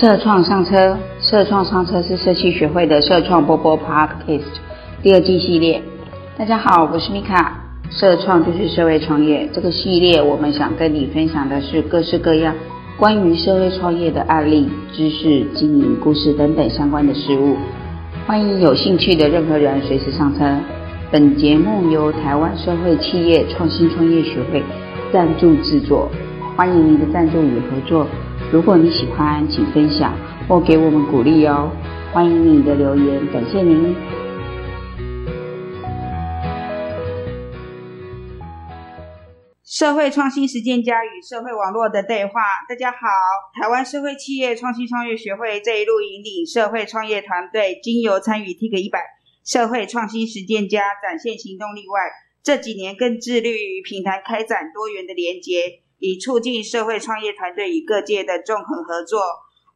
社创上车，社创上车是社企学会的社创波波 Podcast 第二季系列。大家好，我是米卡。社创就是社会创业，这个系列我们想跟你分享的是各式各样关于社会创业的案例、知识、经营故事等等相关的事物。欢迎有兴趣的任何人随时上车。本节目由台湾社会企业创新创业学会赞助制作，欢迎您的赞助与合作。如果你喜欢，请分享或给我们鼓励哦。欢迎你的留言，感谢您。社会创新实践家与社会网络的对话。大家好，台湾社会企业创新创业学会这一路引领社会创业团队，经由参与 TIG 一百社会创新实践家展现行动力外，这几年更致力于平台开展多元的连结。以促进社会创业团队与各界的综合合作。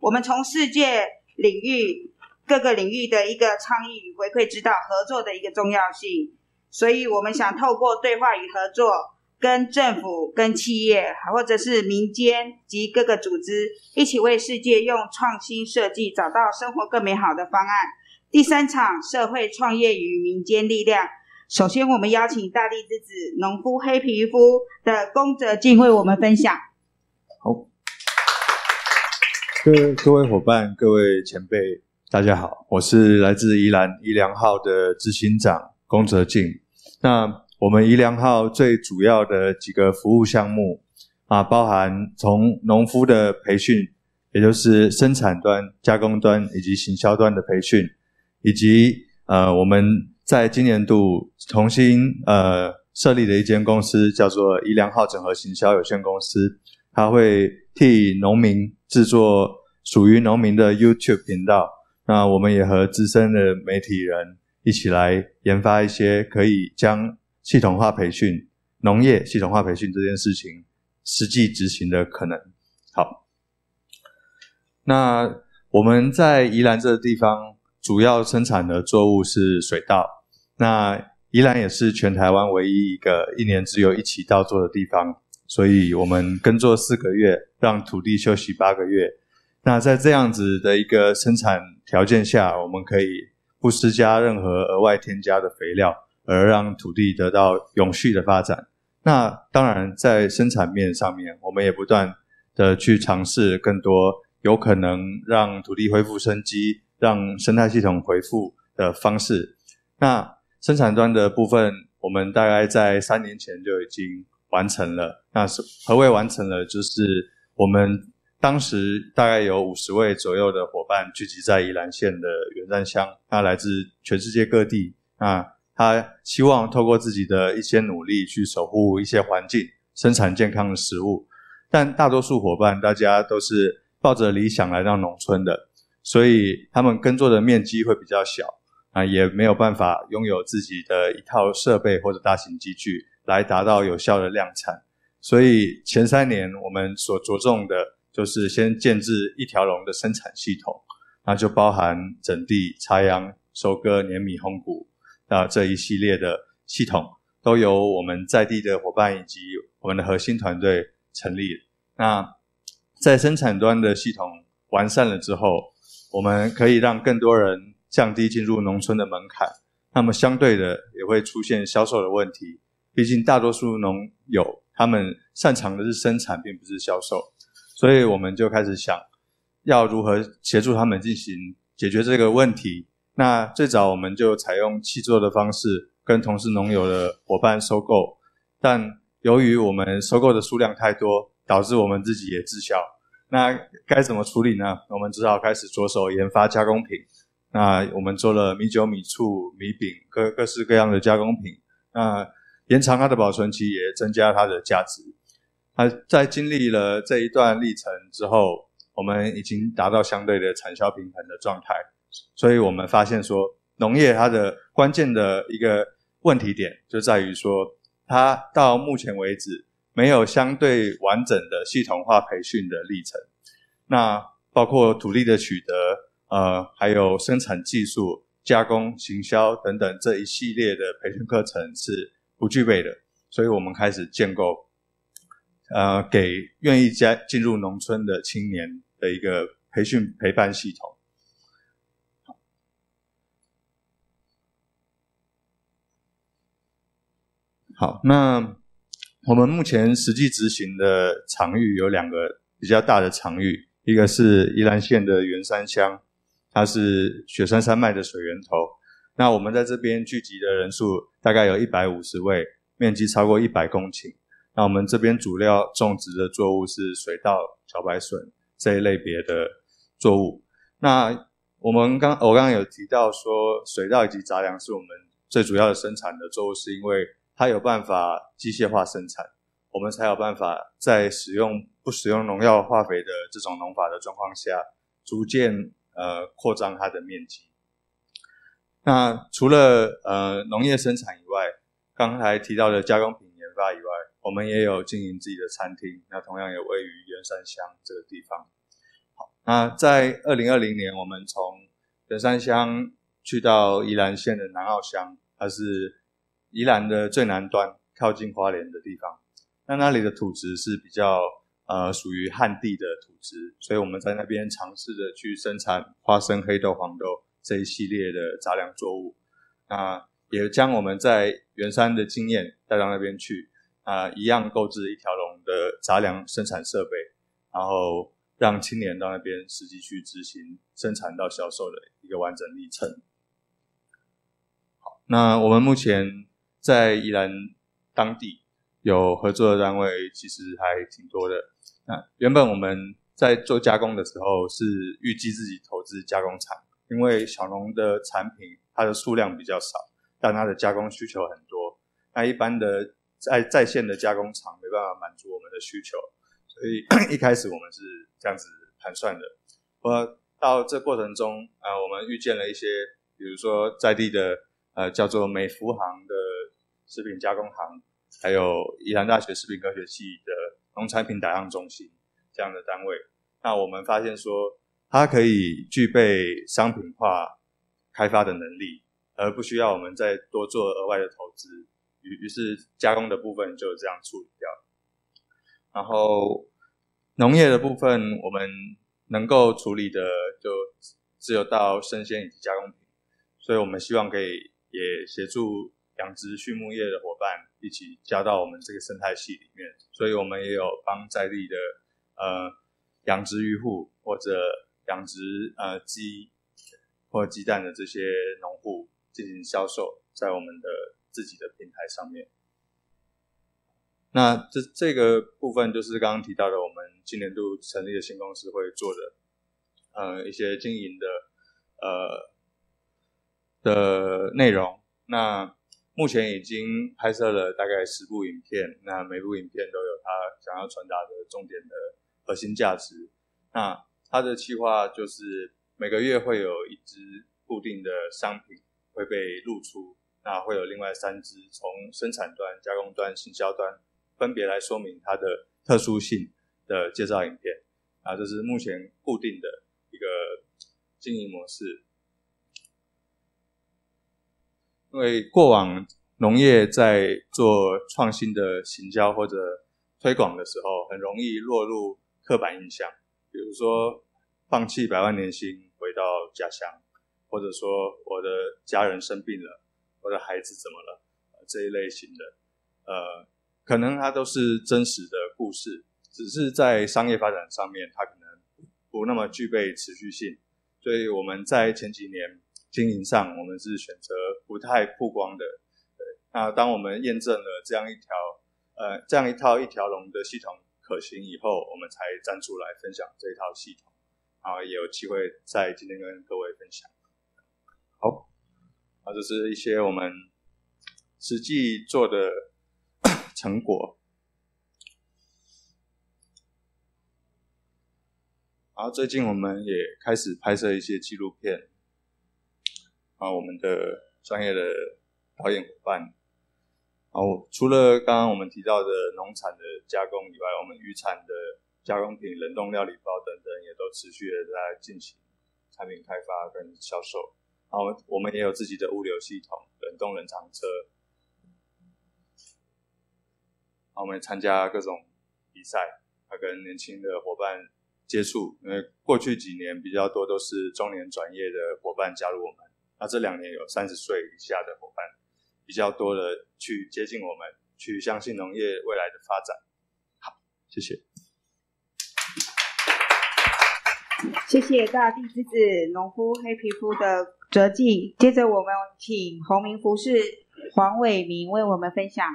我们从世界领域各个领域的一个倡议与回馈，知道合作的一个重要性。所以，我们想透过对话与合作，跟政府、跟企业，或者是民间及各个组织，一起为世界用创新设计找到生活更美好的方案。第三场社会创业与民间力量。首先，我们邀请大地之子、农夫黑皮肤的宫泽静为我们分享。好，各各位伙伴、各位前辈，大家好，我是来自宜兰宜良号的执行长宫泽静。那我们宜良号最主要的几个服务项目啊，包含从农夫的培训，也就是生产端、加工端以及行销端的培训，以及呃我们。在今年度重新呃设立的一间公司叫做宜良号整合行销有限公司，它会替农民制作属于农民的 YouTube 频道。那我们也和资深的媒体人一起来研发一些可以将系统化培训、农业系统化培训这件事情实际执行的可能。好，那我们在宜兰这个地方。主要生产的作物是水稻，那宜兰也是全台湾唯一一个一年只有一期稻作的地方，所以我们耕作四个月，让土地休息八个月。那在这样子的一个生产条件下，我们可以不施加任何额外添加的肥料，而让土地得到永续的发展。那当然，在生产面上面，我们也不断的去尝试更多有可能让土地恢复生机。让生态系统恢复的方式。那生产端的部分，我们大概在三年前就已经完成了。那是何谓完成了？就是我们当时大概有五十位左右的伙伴聚集在宜兰县的元山乡，那来自全世界各地。那他希望透过自己的一些努力去守护一些环境，生产健康的食物。但大多数伙伴，大家都是抱着理想来到农村的。所以他们耕作的面积会比较小啊，也没有办法拥有自己的一套设备或者大型机具来达到有效的量产。所以前三年我们所着重的就是先建制一条龙的生产系统，那就包含整地、插秧、收割、碾米、烘谷啊这一系列的系统，都由我们在地的伙伴以及我们的核心团队成立。那在生产端的系统完善了之后，我们可以让更多人降低进入农村的门槛，那么相对的也会出现销售的问题。毕竟大多数农友他们擅长的是生产，并不是销售，所以我们就开始想要如何协助他们进行解决这个问题。那最早我们就采用契作的方式跟同事农友的伙伴收购，但由于我们收购的数量太多，导致我们自己也滞销。那该怎么处理呢？我们只好开始着手研发加工品。那我们做了米酒、米醋、米饼各各式各样的加工品。那延长它的保存期，也增加它的价值。那在经历了这一段历程之后，我们已经达到相对的产销平衡的状态。所以我们发现说，农业它的关键的一个问题点就在于说，它到目前为止。没有相对完整的系统化培训的历程，那包括土地的取得，呃，还有生产技术、加工、行销等等这一系列的培训课程是不具备的，所以我们开始建构，呃，给愿意加进入农村的青年的一个培训陪伴系统。好，那我们目前实际执行的场域有两个比较大的场域，一个是宜兰县的员山乡，它是雪山山脉的水源头。那我们在这边聚集的人数大概有一百五十位，面积超过一百公顷。那我们这边主料种植的作物是水稻、茭白笋这一类别的作物。那我们刚我刚刚有提到说，水稻以及杂粮是我们最主要的生产的作物，是因为它有办法机械化生产，我们才有办法在使用不使用农药化肥的这种农法的状况下，逐渐呃扩张它的面积。那除了呃农业生产以外，刚才提到的加工品研发以外，我们也有经营自己的餐厅，那同样也位于圆山乡这个地方。好，那在二零二零年，我们从圆山乡去到宜兰县的南澳乡，它是。宜兰的最南端，靠近花莲的地方，那那里的土质是比较呃属于旱地的土质，所以我们在那边尝试着去生产花生、黑豆、黄豆这一系列的杂粮作物，那也将我们在圆山的经验带到那边去，啊，一样购置一条龙的杂粮生产设备，然后让青年到那边实际去执行生产到销售的一个完整历程。好，那我们目前。在宜兰当地有合作的单位，其实还挺多的。那原本我们在做加工的时候，是预计自己投资加工厂，因为小农的产品它的数量比较少，但它的加工需求很多。那一般的在在线的加工厂没办法满足我们的需求，所以 一开始我们是这样子盘算的。我到这过程中，呃，我们遇见了一些，比如说在地的，呃，叫做美孚行的。食品加工行，还有宜兰大学食品科学系的农产品打样中心这样的单位，那我们发现说，它可以具备商品化开发的能力，而不需要我们再多做额外的投资，于于是加工的部分就这样处理掉。然后农业的部分，我们能够处理的就只有到生鲜以及加工品，所以我们希望可以也协助。养殖畜牧业的伙伴一起加到我们这个生态系里面，所以我们也有帮在地的呃养殖渔户或者养殖呃鸡或鸡蛋的这些农户进行销售，在我们的自己的平台上面。那这这个部分就是刚刚提到的，我们今年度成立的新公司会做的呃一些经营的呃的内容。那目前已经拍摄了大概十部影片，那每部影片都有它想要传达的重点的核心价值。那它的计划就是每个月会有一支固定的商品会被露出，那会有另外三支从生产端、加工端、行销端分别来说明它的特殊性的介绍影片。啊，这是目前固定的一个经营模式。因为过往农业在做创新的行销或者推广的时候，很容易落入刻板印象，比如说放弃百万年薪回到家乡，或者说我的家人生病了，我的孩子怎么了，这一类型的，呃，可能它都是真实的故事，只是在商业发展上面，它可能不那么具备持续性，所以我们在前几年。经营上，我们是选择不太曝光的。对，那当我们验证了这样一条，呃，这样一套一条龙的系统可行以后，我们才站出来分享这一套系统，然后也有机会在今天跟各位分享。好，啊，这是一些我们实际做的 成果。然后最近我们也开始拍摄一些纪录片。啊，我们的专业的导演伙伴，然后除了刚刚我们提到的农产的加工以外，我们渔产的加工品、冷冻料理包等等，也都持续的在进行产品开发跟销售。然后我们也有自己的物流系统，冷冻冷藏车。然后我们参加各种比赛，还跟年轻的伙伴接触，因为过去几年比较多都是中年转业的伙伴加入我们，那这两年有三十岁以下的伙伴比较多的去接近我们，去相信农业未来的发展。好，谢谢。谢谢大地之子农夫黑皮肤的哲记。接着我们请洪明服饰黄伟明为我们分享。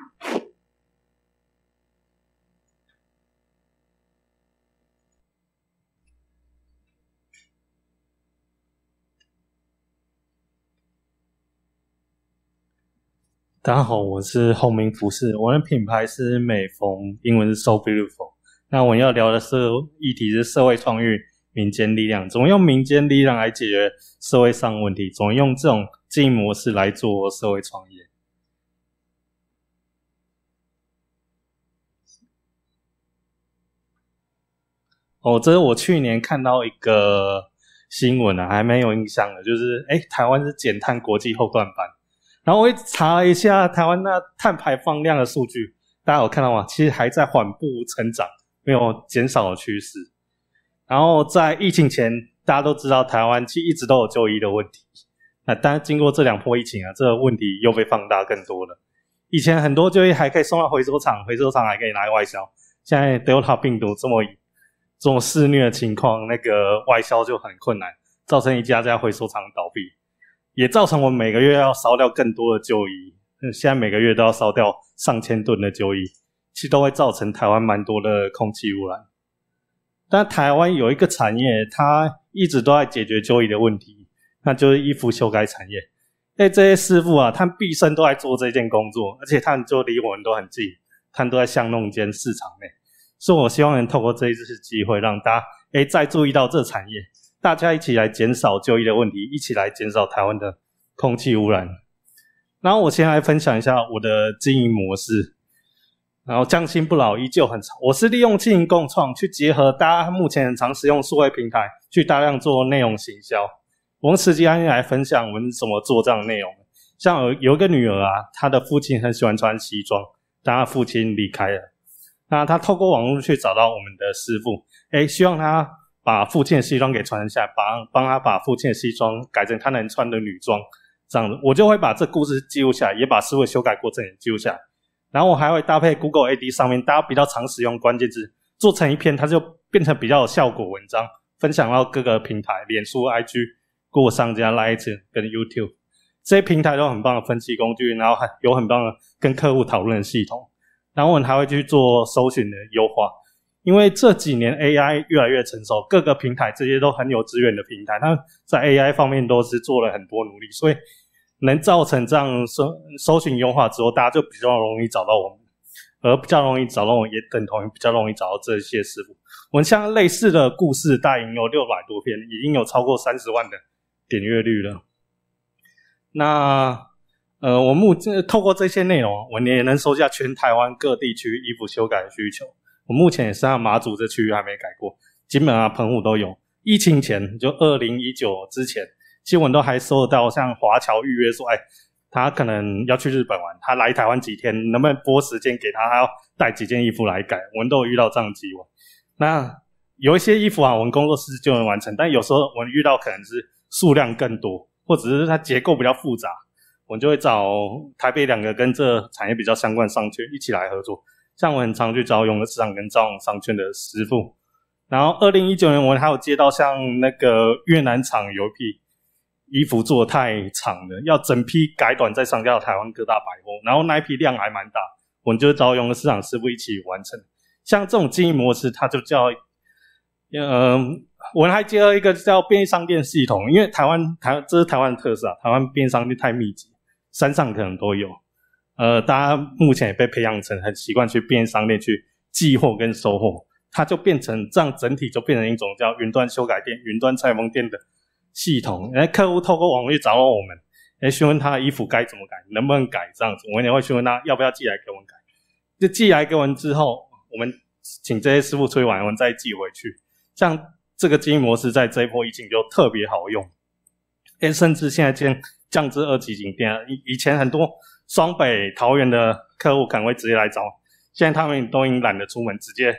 大家好，我是红明服饰，我的品牌是美丰，英文是 So Beautiful。那我要聊的是议题是社会创意、民间力量，怎么用民间力量来解决社会上问题？怎么用这种经营模式来做社会创业？哦，这是我去年看到一个新闻啊，还蛮有印象的，就是哎，台湾是减碳国际后段班。然后我查了一下台湾那碳排放量的数据，大家有看到吗？其实还在缓步成长，没有减少的趋势。然后在疫情前，大家都知道台湾其实一直都有就医的问题。那但是经过这两波疫情啊，这个问题又被放大更多了。以前很多就医还可以送到回收厂，回收厂还可以拿来外销。现在 Delta 病毒这么这么肆虐的情况，那个外销就很困难，造成一家家回收厂倒闭。也造成我们每个月要烧掉更多的旧衣，现在每个月都要烧掉上千吨的旧衣，其实都会造成台湾蛮多的空气污染。但台湾有一个产业，它一直都在解决旧衣的问题，那就是衣服修改产业。哎，这些师傅啊，他们毕生都在做这件工作，而且他们就离我们都很近，他们都在巷弄间市场内。所以我希望能透过这一次机会，让大家哎再注意到这产业。大家一起来减少就医的问题，一起来减少台湾的空气污染。然后我先来分享一下我的经营模式。然后匠心不老，依旧很长。我是利用经营共创去结合大家目前很常使用数位平台，去大量做内容行销。我们实际案例来分享我们怎么做这样的内容。像有有一个女儿啊，她的父亲很喜欢穿西装，但她父亲离开了，那她透过网络去找到我们的师傅，哎，希望她。把父亲的西装给传下，帮帮他把父亲的西装改成他能穿的女装，这样子我就会把这故事记录下来，也把思维修改过程也记录下来。然后我还会搭配 Google AD 上面大家比较常使用关键字，做成一篇，它就变成比较有效果文章，分享到各个平台，脸书、IG、Google 商家、Light 跟 YouTube 这些平台都很棒的分析工具，然后还有很棒的跟客户讨论系统。然后我们还会去做搜寻的优化。因为这几年 AI 越来越成熟，各个平台这些都很有资源的平台，它在 AI 方面都是做了很多努力，所以能造成这样搜搜寻优化之后，大家就比较容易找到我们，而比较容易找到我们，也等同于比较容易找到这些师傅。我们像类似的故事，大概有六百多篇，已经有超过三十万的点阅率了。那呃，我目透过这些内容，我也能收下全台湾各地区衣服修改的需求。我目前也是按马祖这区域还没改过，金门啊、澎湖都有。疫情前就二零一九之前，新闻都还收得到像华侨预约说，哎，他可能要去日本玩，他来台湾几天，能不能拨时间给他，他要带几件衣服来改？我们都有遇到这样的机会。那有一些衣服啊，我们工作室就能完成，但有时候我们遇到可能是数量更多，或者是它结构比较复杂，我们就会找台北两个跟这产业比较相关商圈一起来合作。像我很常去找永乐市场跟招网商圈的师傅，然后二零一九年我还有接到像那个越南厂有一批衣服做的太长了，要整批改短再上架到台湾各大百货，然后那一批量还蛮大，我们就找永乐市场师傅一起完成。像这种经营模式，它就叫，嗯，我们还接到一个叫便利商店系统，因为台湾台这是台湾的特色啊，台湾便利商店太密集，山上可能都有。呃，大家目前也被培养成很习惯去便利商店去寄货跟收货，它就变成这样，整体就变成一种叫云端修改店、云端裁缝店的系统。哎，客户透过网络找我们，哎，询问他的衣服该怎么改，能不能改这样子，我们也会询问他要不要寄来给我们改。就寄来给我们之后，我们请这些师傅吹完，我们再寄回去。像这个经营模式，在这一波疫情就特别好用。哎，甚至现在降降至二级景点，以以前很多。双北、桃园的客户可能会直接来找，现在他们都已经懒得出门，直接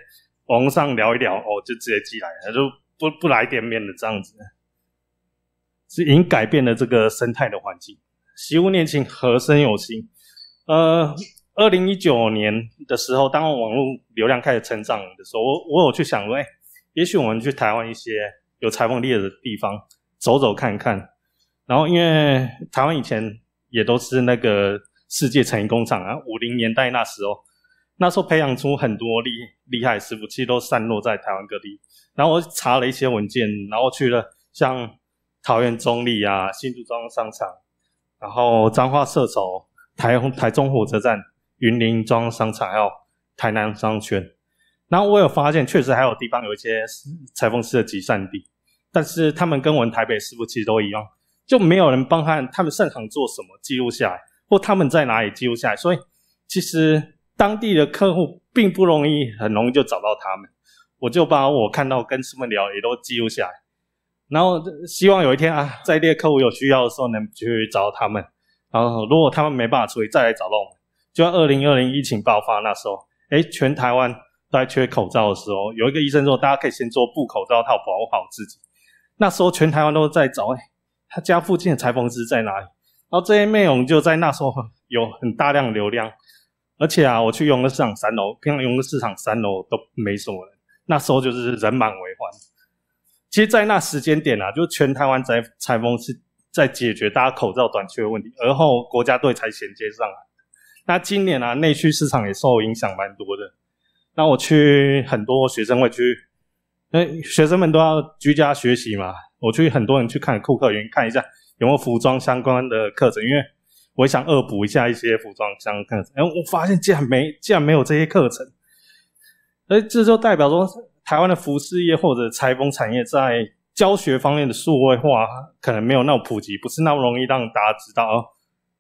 网上聊一聊，哦，就直接寄来了，就不不来店面的这样子，是已经改变了这个生态的环境。习物念情，和生有心。呃，二零一九年的时候，当网络流量开始成长的时候，我我有去想说，哎，也许我们去台湾一些有裁缝业的地方走走看看。然后，因为台湾以前也都是那个世界成衣工厂啊，五零年代那时候，那时候培养出很多厉厉害师傅，其实都散落在台湾各地。然后我查了一些文件，然后去了像桃园中立啊、新竹中央商场。然后彰化射手、台台中火车站、云林中央商场，还有台南商圈。然后我有发现，确实还有地方有一些裁缝师的集散地，但是他们跟我们台北师傅其实都一样，就没有人帮他他们擅长做什么记录下来，或他们在哪里记录下来。所以其实当地的客户并不容易，很容易就找到他们。我就把我看到跟师傅聊也都记录下来。然后希望有一天啊，在这些客户有需要的时候，能去找到他们。然后如果他们没办法处理，再来找到我们。就像二零二零疫情爆发那时候，哎，全台湾都在缺口罩的时候，有一个医生说，大家可以先做布口罩套，保护好自己。那时候全台湾都在找，哎，他家附近的裁缝师在哪里？然后这些内容就在那时候有很大量流量。而且啊，我去永乐市场三楼，平常永乐市场三楼都没什么人，那时候就是人满为患。其实，在那时间点啊，就全台湾在裁缝是在解决大家口罩短缺的问题，而后国家队才衔接上来。那今年啊，内需市场也受影响蛮多的。那我去很多学生会去，那学生们都要居家学习嘛，我去很多人去看库克园看一下有没有服装相关的课程，因为我想恶补一下一些服装相关课程。哎，我发现竟然没，竟然没有这些课程，哎，这就代表说。台湾的服饰业或者裁缝产业在教学方面的数位化可能没有那么普及，不是那么容易让大家知道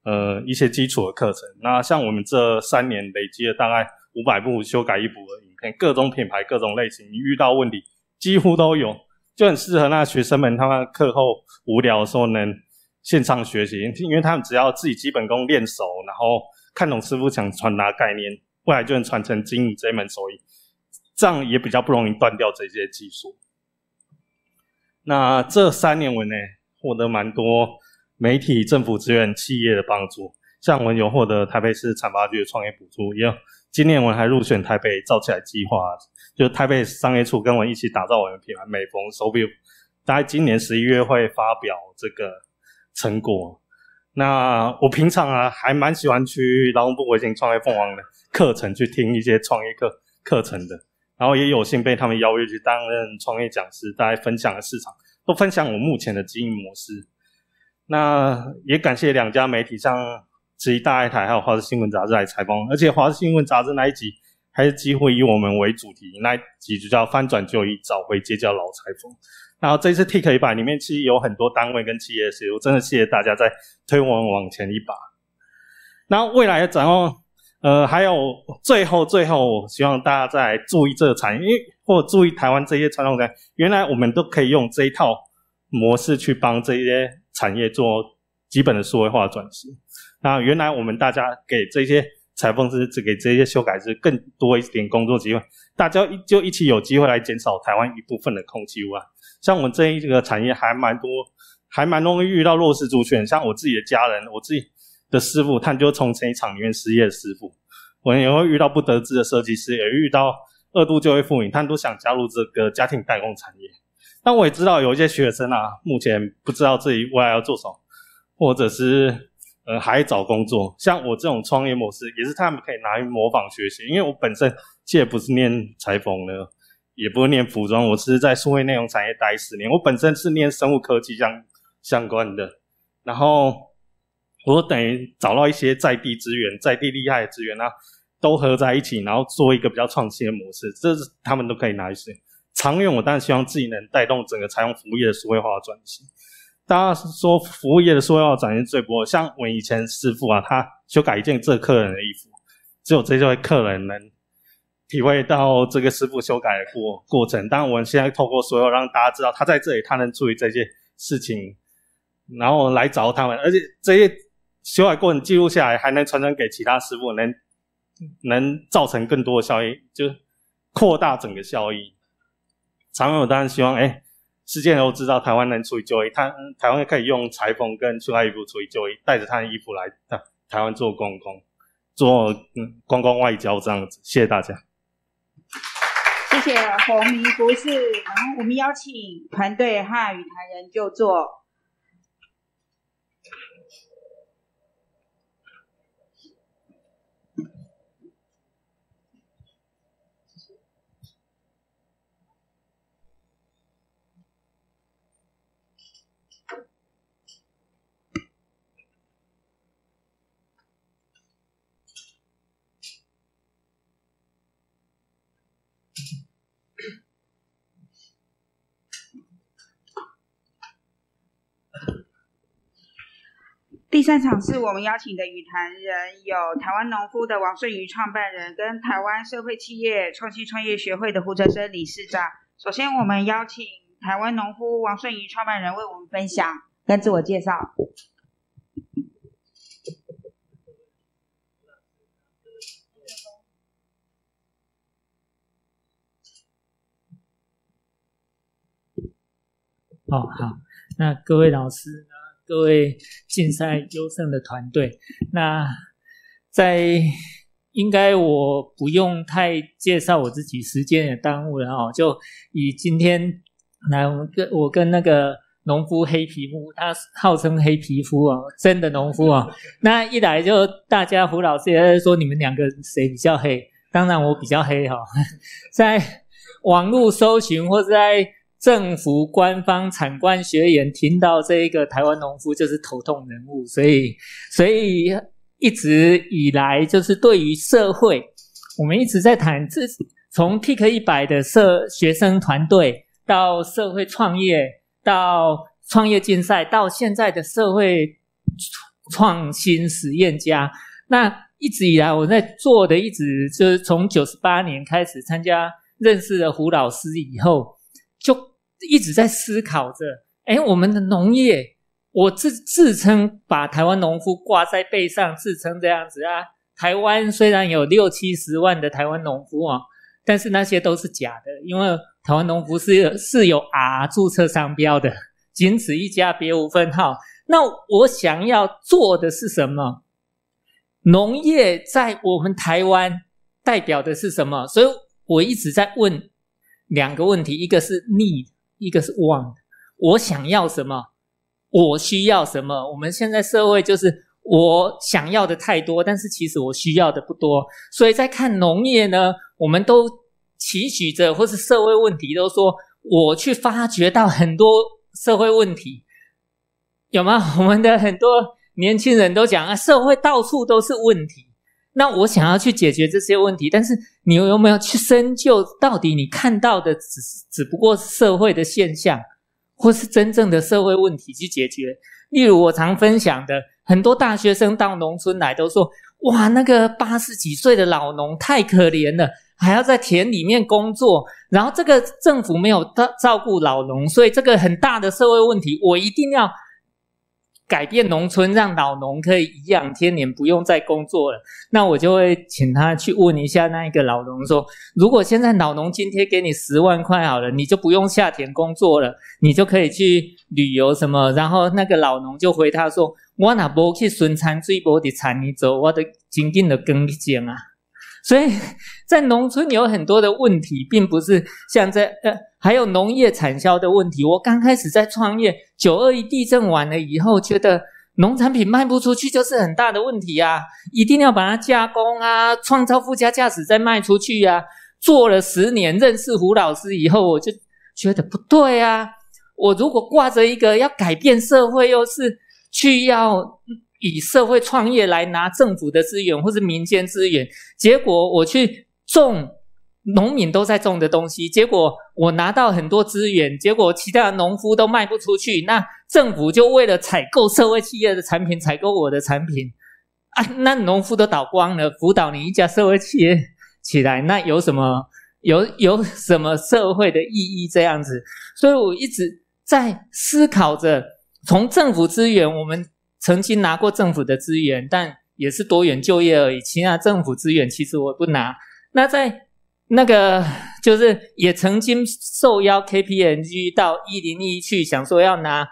呃一些基础的课程。那像我们这三年累积了大概五百部修改一部的影片，各种品牌、各种类型，你遇到问题几乎都有，就很适合那学生们他们课后无聊的时候能线上学习，因为他们只要自己基本功练熟，然后看懂师傅想传达概念，未来就能传承经营这门手艺。这样也比较不容易断掉这些技术。那这三年我呢，获得蛮多媒体、政府资源、企业的帮助。像我有获得台北市产发局的创业补助，也有今年我还入选台北造起来计划，就台北商业处跟我一起打造我们品牌美逢手表，大概今年十一月会发表这个成果。那我平常啊，还蛮喜欢去劳动部微型创业凤凰的课程去听一些创业课课程的。然后也有幸被他们邀约去担任创业讲师，大家分享了市场，都分享我目前的经营模式。那也感谢两家媒体，像《慈禧大爱台》还有《华视新闻杂志》来采访，而且《华视新闻杂志》那一集还是几乎以我们为主题，那一集就叫“翻转就医，找回街角老裁缝”。然后这次 Tik 一百里面其实有很多单位跟企业是，我真的谢谢大家在推我们往前一把。那未来的展望。呃，还有最后最后，希望大家再注意这个产业，因为或注意台湾这些传统产业，原来我们都可以用这一套模式去帮这些产业做基本的数位化转型。那原来我们大家给这些裁缝师，只给这些修改师更多一点工作机会，大家就一起有机会来减少台湾一部分的空气污染。像我们这一个产业还蛮多，还蛮容易遇到弱势族群，像我自己的家人，我自己。的师傅，他就从成衣厂里面失业的师傅，我也会遇到不得志的设计师，也遇到二度就业妇女，他都想加入这个家庭代工产业。但我也知道有一些学生啊，目前不知道自己未来要做什么，或者是呃还找工作。像我这种创业模式，也是他们可以拿去模仿学习。因为我本身既不是念裁缝的，也不是念服装，我是在数位内容产业待十年。我本身是念生物科技相相关的，然后。我等于找到一些在地资源、在地厉害的资源啊，都合在一起，然后做一个比较创新的模式，这是他们都可以拿去用。长远，我当然希望自己能带动整个采用服务业的数位化转型。大家说服务业的数位化转型最不像我以前师傅啊，他修改一件这客人的衣服，只有这位客人能体会到这个师傅修改的过过程。当然，我们现在透过所有让大家知道他在这里，他能注意这些事情，然后来找他们，而且这些。修改过程记录下来，还能传承给其他师傅，能能造成更多的效益。就扩大整个效益。长远我当然希望，哎，世界都知道台湾能出去就医，他台湾可以用裁缝跟穿他衣服出去就医，带着他的衣服来台台湾做公共，做嗯观光外交这样子。谢谢大家。谢谢洪明博士，然后我们邀请团队和语台人就座。第三场是我们邀请的语坛人，有台湾农夫的王顺宇创办人，跟台湾社会企业创新创业学会的胡哲生理事长。首先，我们邀请台湾农夫王顺宇创办人为我们分享跟自我介绍。哦，好，那各位老师。各位竞赛优胜的团队，那在应该我不用太介绍我自己，时间也耽误了哦。就以今天来，我跟我跟那个农夫黑皮肤，他号称黑皮肤哦，真的农夫哦。那一来就大家胡老师也在说你们两个谁比较黑？当然我比较黑哈，在网络搜寻或者在。政府官方产官学研听到这一个台湾农夫就是头痛人物，所以所以一直以来就是对于社会，我们一直在谈，这从 Tik 一百的社学生团队到社会创业，到创业竞赛，到现在的社会创新实验家，那一直以来我在做的，一直就是从九十八年开始参加，认识了胡老师以后，就。一直在思考着，哎，我们的农业，我自自称把台湾农夫挂在背上，自称这样子啊。台湾虽然有六七十万的台湾农夫啊，但是那些都是假的，因为台湾农夫是是有 R 注册商标的，仅此一家，别无分号。那我想要做的是什么？农业在我们台湾代表的是什么？所以我一直在问两个问题，一个是 need。一个是 want，我想要什么，我需要什么。我们现在社会就是我想要的太多，但是其实我需要的不多。所以在看农业呢，我们都期许着，或是社会问题，都说我去发掘到很多社会问题，有吗？我们的很多年轻人都讲啊，社会到处都是问题。那我想要去解决这些问题，但是你有没有去深究，到底你看到的只只不过是社会的现象，或是真正的社会问题去解决？例如我常分享的，很多大学生到农村来都说：“哇，那个八十几岁的老农太可怜了，还要在田里面工作，然后这个政府没有照照顾老农，所以这个很大的社会问题，我一定要。”改变农村，让老农可以颐养天年，不用再工作了。那我就会请他去问一下那一个老农，说：如果现在老农津贴给你十万块好了，你就不用下田工作了，你就可以去旅游什么。然后那个老农就回他说：我哪不去顺产最波的产你走，我的紧紧的耕田啊。所以在农村有很多的问题，并不是像在呃，还有农业产销的问题。我刚开始在创业，九二一地震完了以后，觉得农产品卖不出去就是很大的问题啊，一定要把它加工啊，创造附加价值再卖出去啊。做了十年，认识胡老师以后，我就觉得不对啊。我如果挂着一个要改变社会，又是去要。以社会创业来拿政府的资源或是民间资源，结果我去种农民都在种的东西，结果我拿到很多资源，结果其他的农夫都卖不出去，那政府就为了采购社会企业的产品，采购我的产品啊，那农夫都倒光了，辅导你一家社会企业起来，那有什么有有什么社会的意义这样子？所以我一直在思考着，从政府资源我们。曾经拿过政府的资源，但也是多元就业而已。其他政府资源其实我不拿。那在那个就是也曾经受邀 KPMG 到一零一去，想说要拿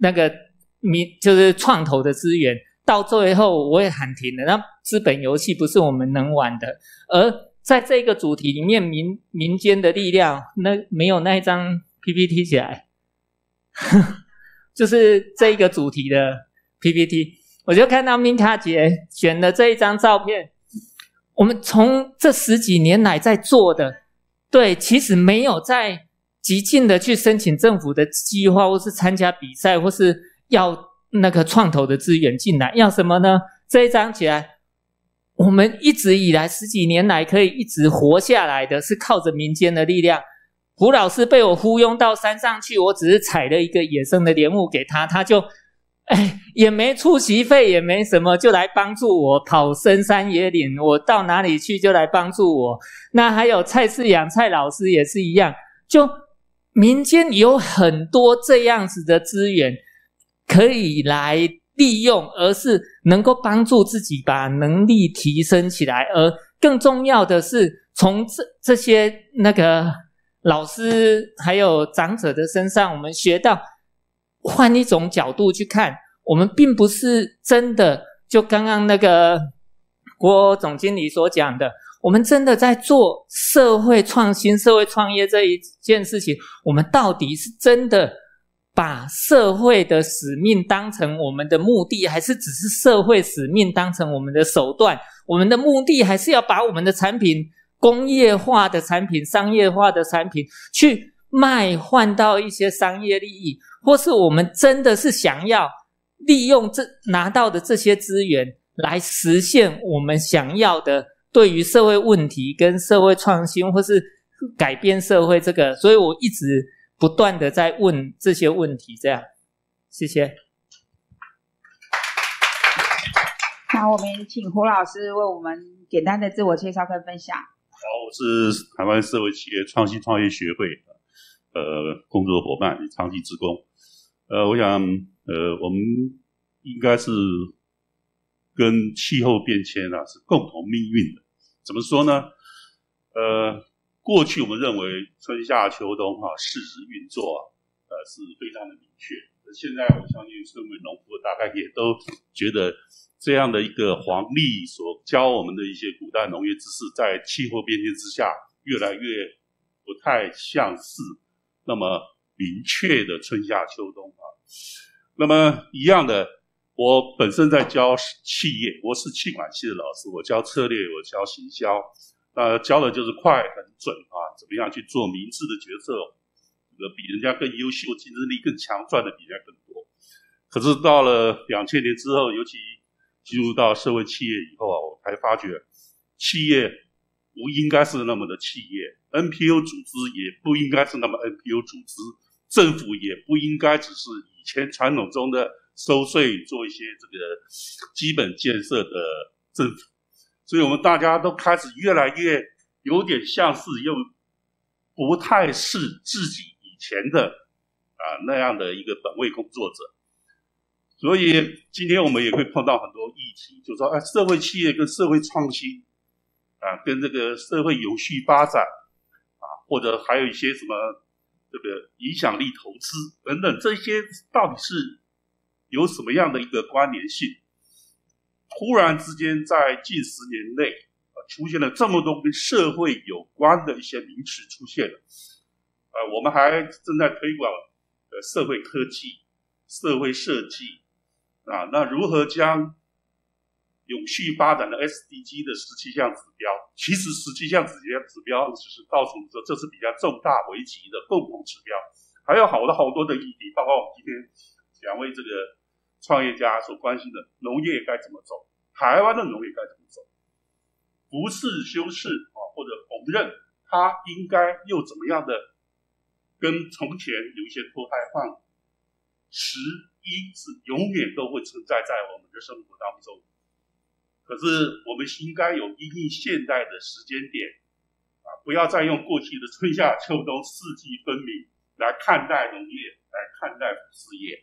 那个民就是创投的资源，到最后我也喊停了。那资本游戏不是我们能玩的，而在这个主题里面，民民间的力量，那没有那一张 PPT 起来，就是这个主题的 PPT，我就看到明卡姐选的这一张照片。我们从这十几年来在做的，对，其实没有在极尽的去申请政府的计划，或是参加比赛，或是要那个创投的资源进来，要什么呢？这一张起来，我们一直以来十几年来可以一直活下来的是靠着民间的力量。胡老师被我忽悠到山上去，我只是采了一个野生的莲雾给他，他就。哎，也没出席费，也没什么，就来帮助我跑深山野岭。我到哪里去就来帮助我。那还有蔡世阳蔡老师也是一样，就民间有很多这样子的资源可以来利用，而是能够帮助自己把能力提升起来。而更重要的是，从这这些那个老师还有长者的身上，我们学到。换一种角度去看，我们并不是真的就刚刚那个郭总经理所讲的，我们真的在做社会创新、社会创业这一件事情。我们到底是真的把社会的使命当成我们的目的，还是只是社会使命当成我们的手段？我们的目的还是要把我们的产品工业化的产品、商业化的产品去卖，换到一些商业利益。或是我们真的是想要利用这拿到的这些资源来实现我们想要的对于社会问题跟社会创新，或是改变社会这个，所以我一直不断的在问这些问题。这样，谢谢。那我们请胡老师为我们简单的自我介绍跟分享。好，我是台湾社会企业创新创业学会呃工作伙伴，长期职工。呃，我想，呃，我们应该是跟气候变迁啊是共同命运的。怎么说呢？呃，过去我们认为春夏秋冬哈四时运作啊，呃是非常的明确。现在我相信身为农夫大概也都觉得这样的一个黄历所教我们的一些古代农业知识，在气候变迁之下越来越不太像是那么。明确的春夏秋冬啊，那么一样的，我本身在教企业，我是气管系的老师，我教策略，我教行销，那教的就是快很准啊，怎么样去做明智的决策，这个比人家更优秀，竞争力更强，赚的比人家更多。可是到了两千年之后，尤其进入到社会企业以后啊，我才发觉，企业不应该是那么的企业，NPO 组织也不应该是那么 NPO 组织。政府也不应该只是以前传统中的收税做一些这个基本建设的政府，所以我们大家都开始越来越有点像是又不太是自己以前的啊那样的一个本位工作者，所以今天我们也会碰到很多议题，就说哎，社会企业跟社会创新啊，跟这个社会有序发展啊，或者还有一些什么。这个影响力投资等等，这些到底是有什么样的一个关联性？突然之间，在近十年内，出现了这么多跟社会有关的一些名词出现了。呃，我们还正在推广呃社会科技、社会设计啊，那如何将？永续发展的 SDG 的十七项指标，其实十七项指标指标只是告诉我们说，这是比较重大危机的共同指标，还有好多好多的议题，包括我们今天两位这个创业家所关心的农业该怎么走，台湾的农业该怎么走，不是修饰啊或者否认，它应该又怎么样的跟从前有一些脱胎换骨，十一是永远都会存在在我们的生活当中。可是，我们应该有一定现代的时间点，啊，不要再用过去的春夏秋冬四季分明来看待农业，来看待事业。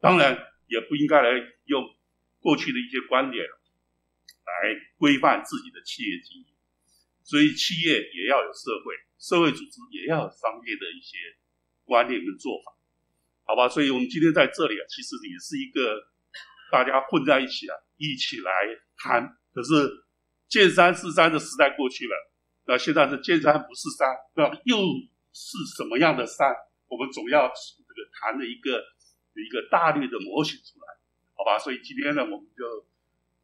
当然，也不应该来用过去的一些观点来规范自己的企业经营。所以企业也要有社会，社会组织也要有商业的一些观念跟做法，好吧？所以我们今天在这里啊，其实也是一个大家混在一起啊，一起来谈。可是见山是山的时代过去了，那现在是见山不是山，那又是什么样的山？我们总要这个谈的一个一个大略的模型出来，好吧？所以今天呢，我们就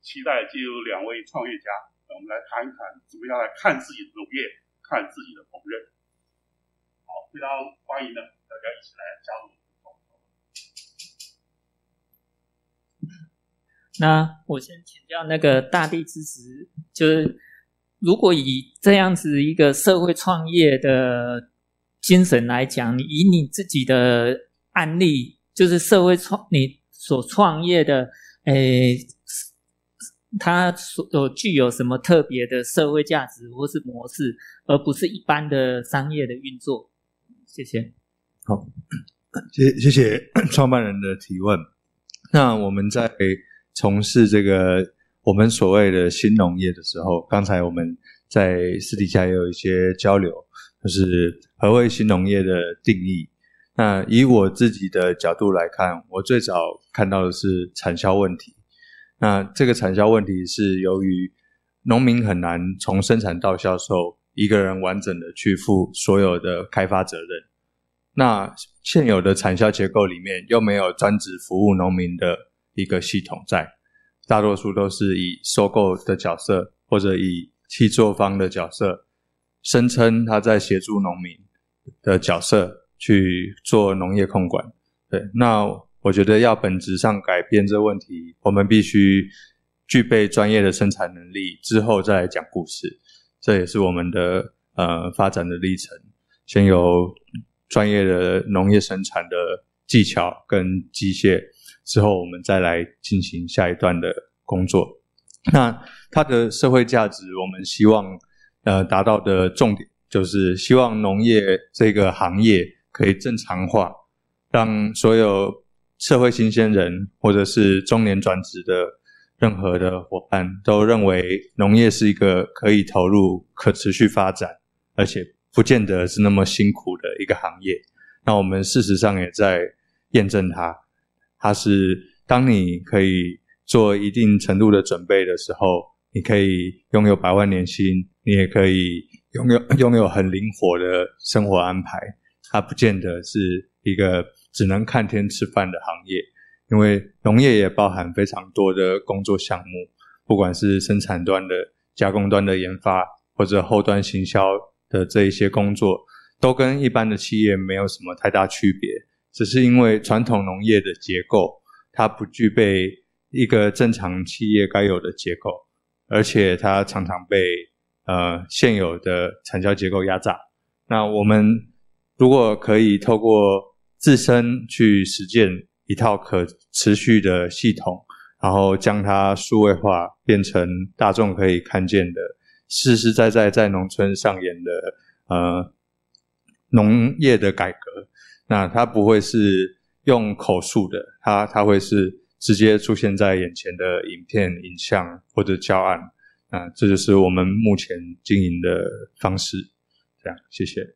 期待就有两位创业家，我们来谈一谈怎么样来看自己的农业，看自己的烹饪。好，非常欢迎呢，大家一起来加入。那我先请教那个大地之子，就是如果以这样子一个社会创业的。精神来讲，以你自己的案例，就是社会创你所创业的，诶，它所有具有什么特别的社会价值或是模式，而不是一般的商业的运作。谢谢。好，谢谢谢创办人的提问。那我们在从事这个我们所谓的新农业的时候，刚才我们在私底下也有一些交流。就是何谓新农业的定义？那以我自己的角度来看，我最早看到的是产销问题。那这个产销问题是由于农民很难从生产到销售一个人完整的去负所有的开发责任。那现有的产销结构里面又没有专职服务农民的一个系统在，大多数都是以收购的角色或者以契作方的角色。声称他在协助农民的角色去做农业控管，对，那我觉得要本质上改变这问题，我们必须具备专业的生产能力，之后再来讲故事。这也是我们的呃发展的历程，先有专业的农业生产的技巧跟机械，之后我们再来进行下一段的工作。那它的社会价值，我们希望。呃，达到的重点就是希望农业这个行业可以正常化，让所有社会新鲜人或者是中年转职的任何的伙伴都认为农业是一个可以投入、可持续发展，而且不见得是那么辛苦的一个行业。那我们事实上也在验证它，它是当你可以做一定程度的准备的时候，你可以拥有百万年薪。你也可以拥有 拥有很灵活的生活安排，它不见得是一个只能看天吃饭的行业，因为农业也包含非常多的工作项目，不管是生产端的、加工端的研发，或者后端行销的这一些工作，都跟一般的企业没有什么太大区别，只是因为传统农业的结构，它不具备一个正常企业该有的结构，而且它常常被呃，现有的产销结构压榨，那我们如果可以透过自身去实践一套可持续的系统，然后将它数位化，变成大众可以看见的，实实在在在农村上演的呃农业的改革，那它不会是用口述的，它它会是直接出现在眼前的影片、影像或者教案。啊，这就是我们目前经营的方式。这样，谢谢。呃，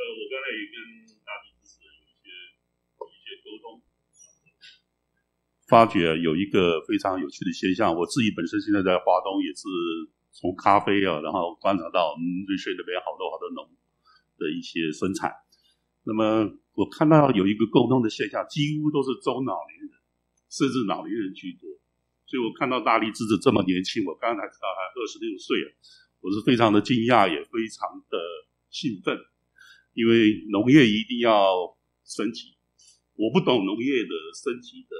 我刚才也跟大地支持有一些一些沟通，发觉有一个非常有趣的现象。我自己本身现在在华东，也是从咖啡啊，然后观察到我们瑞穗那边好多好多农的一些生产。那么我看到有一个共同的现象，几乎都是中老年人。甚至老年人居多，所以我看到大力之子这么年轻，我刚才知道他二十六岁了，我是非常的惊讶，也非常的兴奋，因为农业一定要升级。我不懂农业的升级的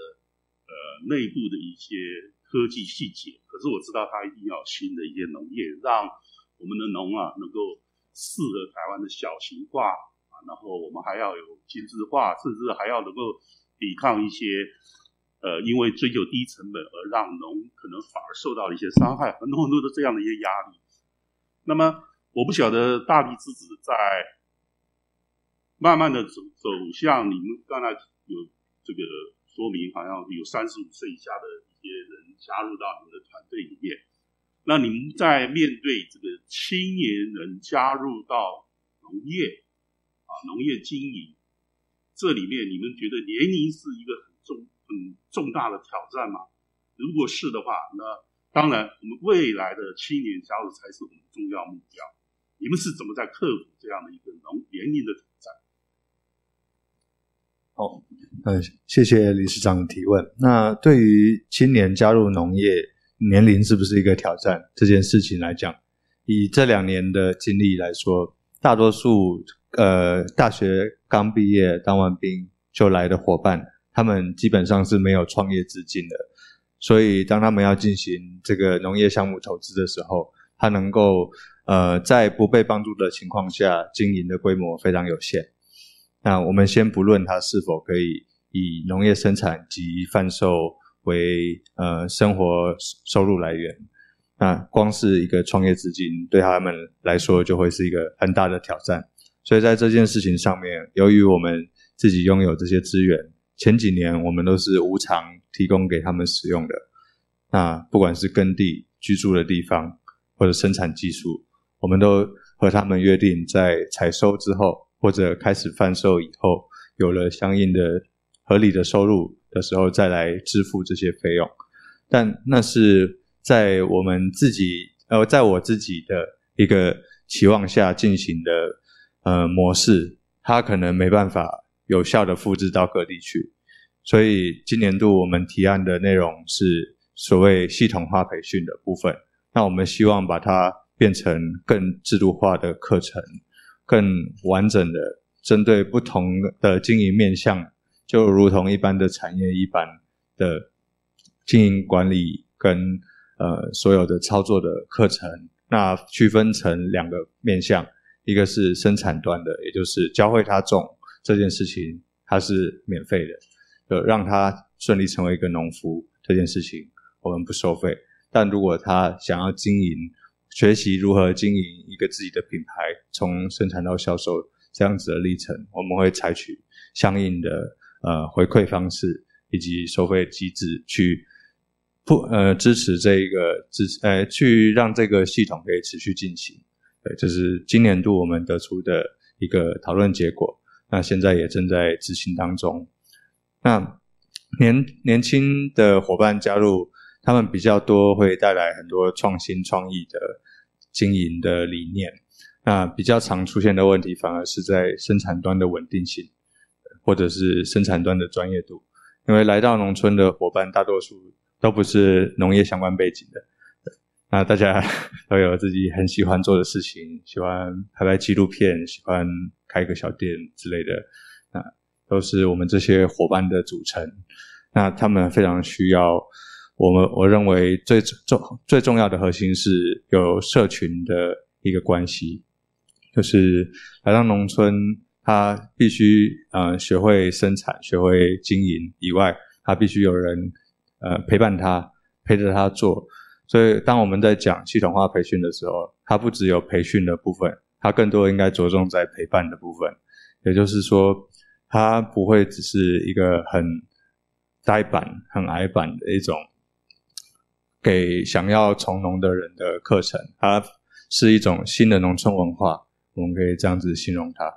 呃内部的一些科技细节，可是我知道它一定要新的一些农业，让我们的农啊能够适合台湾的小型化啊，然后我们还要有精致化，甚至还要能够抵抗一些。呃，因为追求低成本而让农可能反而受到了一些伤害，很多很多的这样的一些压力。那么，我不晓得大地之子在慢慢的走走向你们刚才有这个说明，好像有三十五岁以下的些人加入到你们的团队里面。那你们在面对这个青年人加入到农业啊农业经营这里面，你们觉得年龄是一个很重很重大的挑战吗？如果是的话，那当然我们未来的青年加入才是我们重要目标。你们是怎么在克服这样的一个农年龄的战？好，嗯，谢谢理事长的提问。那对于青年加入农业，年龄是不是一个挑战？这件事情来讲，以这两年的经历来说，大多数呃大学刚毕业当完兵就来的伙伴，他们基本上是没有创业资金的，所以当他们要进行这个农业项目投资的时候，他能够呃在不被帮助的情况下经营的规模非常有限。那我们先不论它是否可以以农业生产及贩售为呃生活收入来源，那光是一个创业资金对他们来说就会是一个很大的挑战。所以在这件事情上面，由于我们自己拥有这些资源，前几年我们都是无偿提供给他们使用的。那不管是耕地、居住的地方或者生产技术，我们都和他们约定，在采收之后。或者开始贩售以后，有了相应的合理的收入的时候，再来支付这些费用。但那是在我们自己呃，在我自己的一个期望下进行的呃模式，它可能没办法有效的复制到各地去。所以今年度我们提案的内容是所谓系统化培训的部分。那我们希望把它变成更制度化的课程。更完整的针对不同的经营面向，就如同一般的产业一般的经营管理跟呃所有的操作的课程，那区分成两个面向，一个是生产端的，也就是教会他种这件事情，它是免费的，呃让他顺利成为一个农夫这件事情，我们不收费。但如果他想要经营，学习如何经营一个自己的品牌，从生产到销售这样子的历程，我们会采取相应的呃回馈方式以及收费机制去不呃支持这一个支呃去让这个系统可以持续进行。对，这是今年度我们得出的一个讨论结果。那现在也正在执行当中。那年年轻的伙伴加入。他们比较多会带来很多创新创意的经营的理念，那比较常出现的问题反而是在生产端的稳定性，或者是生产端的专业度。因为来到农村的伙伴大多数都不是农业相关背景的，那大家都有自己很喜欢做的事情，喜欢拍拍纪录片，喜欢开个小店之类的，那都是我们这些伙伴的组成。那他们非常需要。我们我认为最重最重要的核心是有社群的一个关系，就是来到农村，他必须呃学会生产、学会经营以外，他必须有人呃陪伴他，陪着他做。所以当我们在讲系统化培训的时候，它不只有培训的部分，它更多应该着重在陪伴的部分。也就是说，它不会只是一个很呆板、很矮板的一种。给想要从农的人的课程，它是一种新的农村文化，我们可以这样子形容它。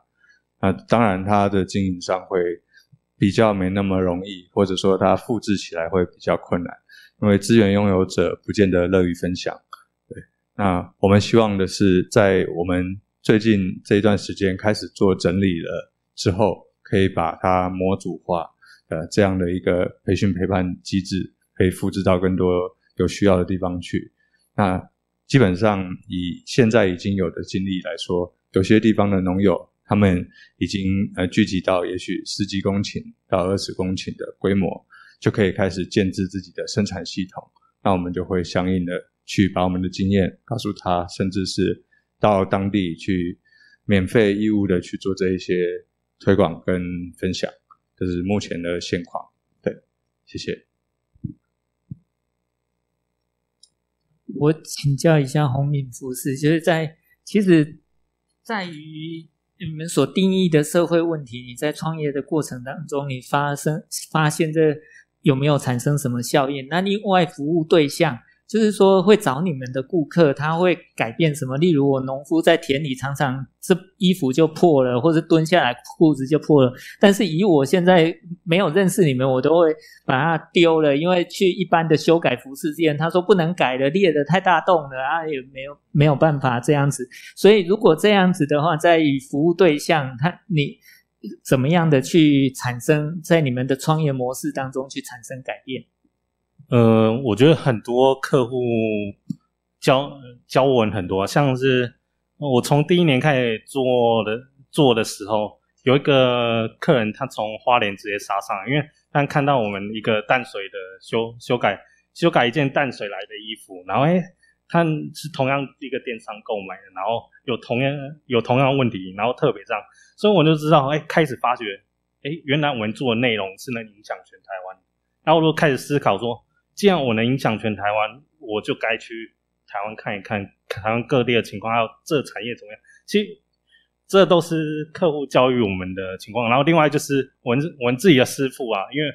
那当然，它的经营上会比较没那么容易，或者说它复制起来会比较困难，因为资源拥有者不见得乐于分享。对，那我们希望的是，在我们最近这一段时间开始做整理了之后，可以把它模组化，呃，这样的一个培训陪伴机制，可以复制到更多。有需要的地方去，那基本上以现在已经有的经历来说，有些地方的农友他们已经呃聚集到也许十几公顷到二十公顷的规模，就可以开始建制自己的生产系统。那我们就会相应的去把我们的经验告诉他，甚至是到当地去免费义务的去做这一些推广跟分享。这是目前的现况。对，谢谢。我请教一下洪敏服饰，就是在其实在于你们所定义的社会问题，你在创业的过程当中，你发生发现这有没有产生什么效应？那另外服务对象。就是说，会找你们的顾客，他会改变什么？例如，我农夫在田里，常常这衣服就破了，或者蹲下来裤子就破了。但是以我现在没有认识你们，我都会把它丢了，因为去一般的修改服饰店，他说不能改了，裂的太大洞了啊，也没有没有办法这样子。所以如果这样子的话，在与服务对象，他你怎么样的去产生在你们的创业模式当中去产生改变？呃，我觉得很多客户教教我很多，像是我从第一年开始做的做的时候，有一个客人他从花莲直接杀上来，因为他看到我们一个淡水的修修改修改一件淡水来的衣服，然后哎，他是同样一个电商购买的，然后有同样有同样问题，然后特别这样，所以我就知道，哎，开始发觉，哎，原来我们做的内容是能影响全台湾，然后我就开始思考说。既然我能影响全台湾，我就该去台湾看一看台湾各地的情况，还有这产业怎么样。其实这都是客户教育我们的情况。然后另外就是我们我们自己的师傅啊，因为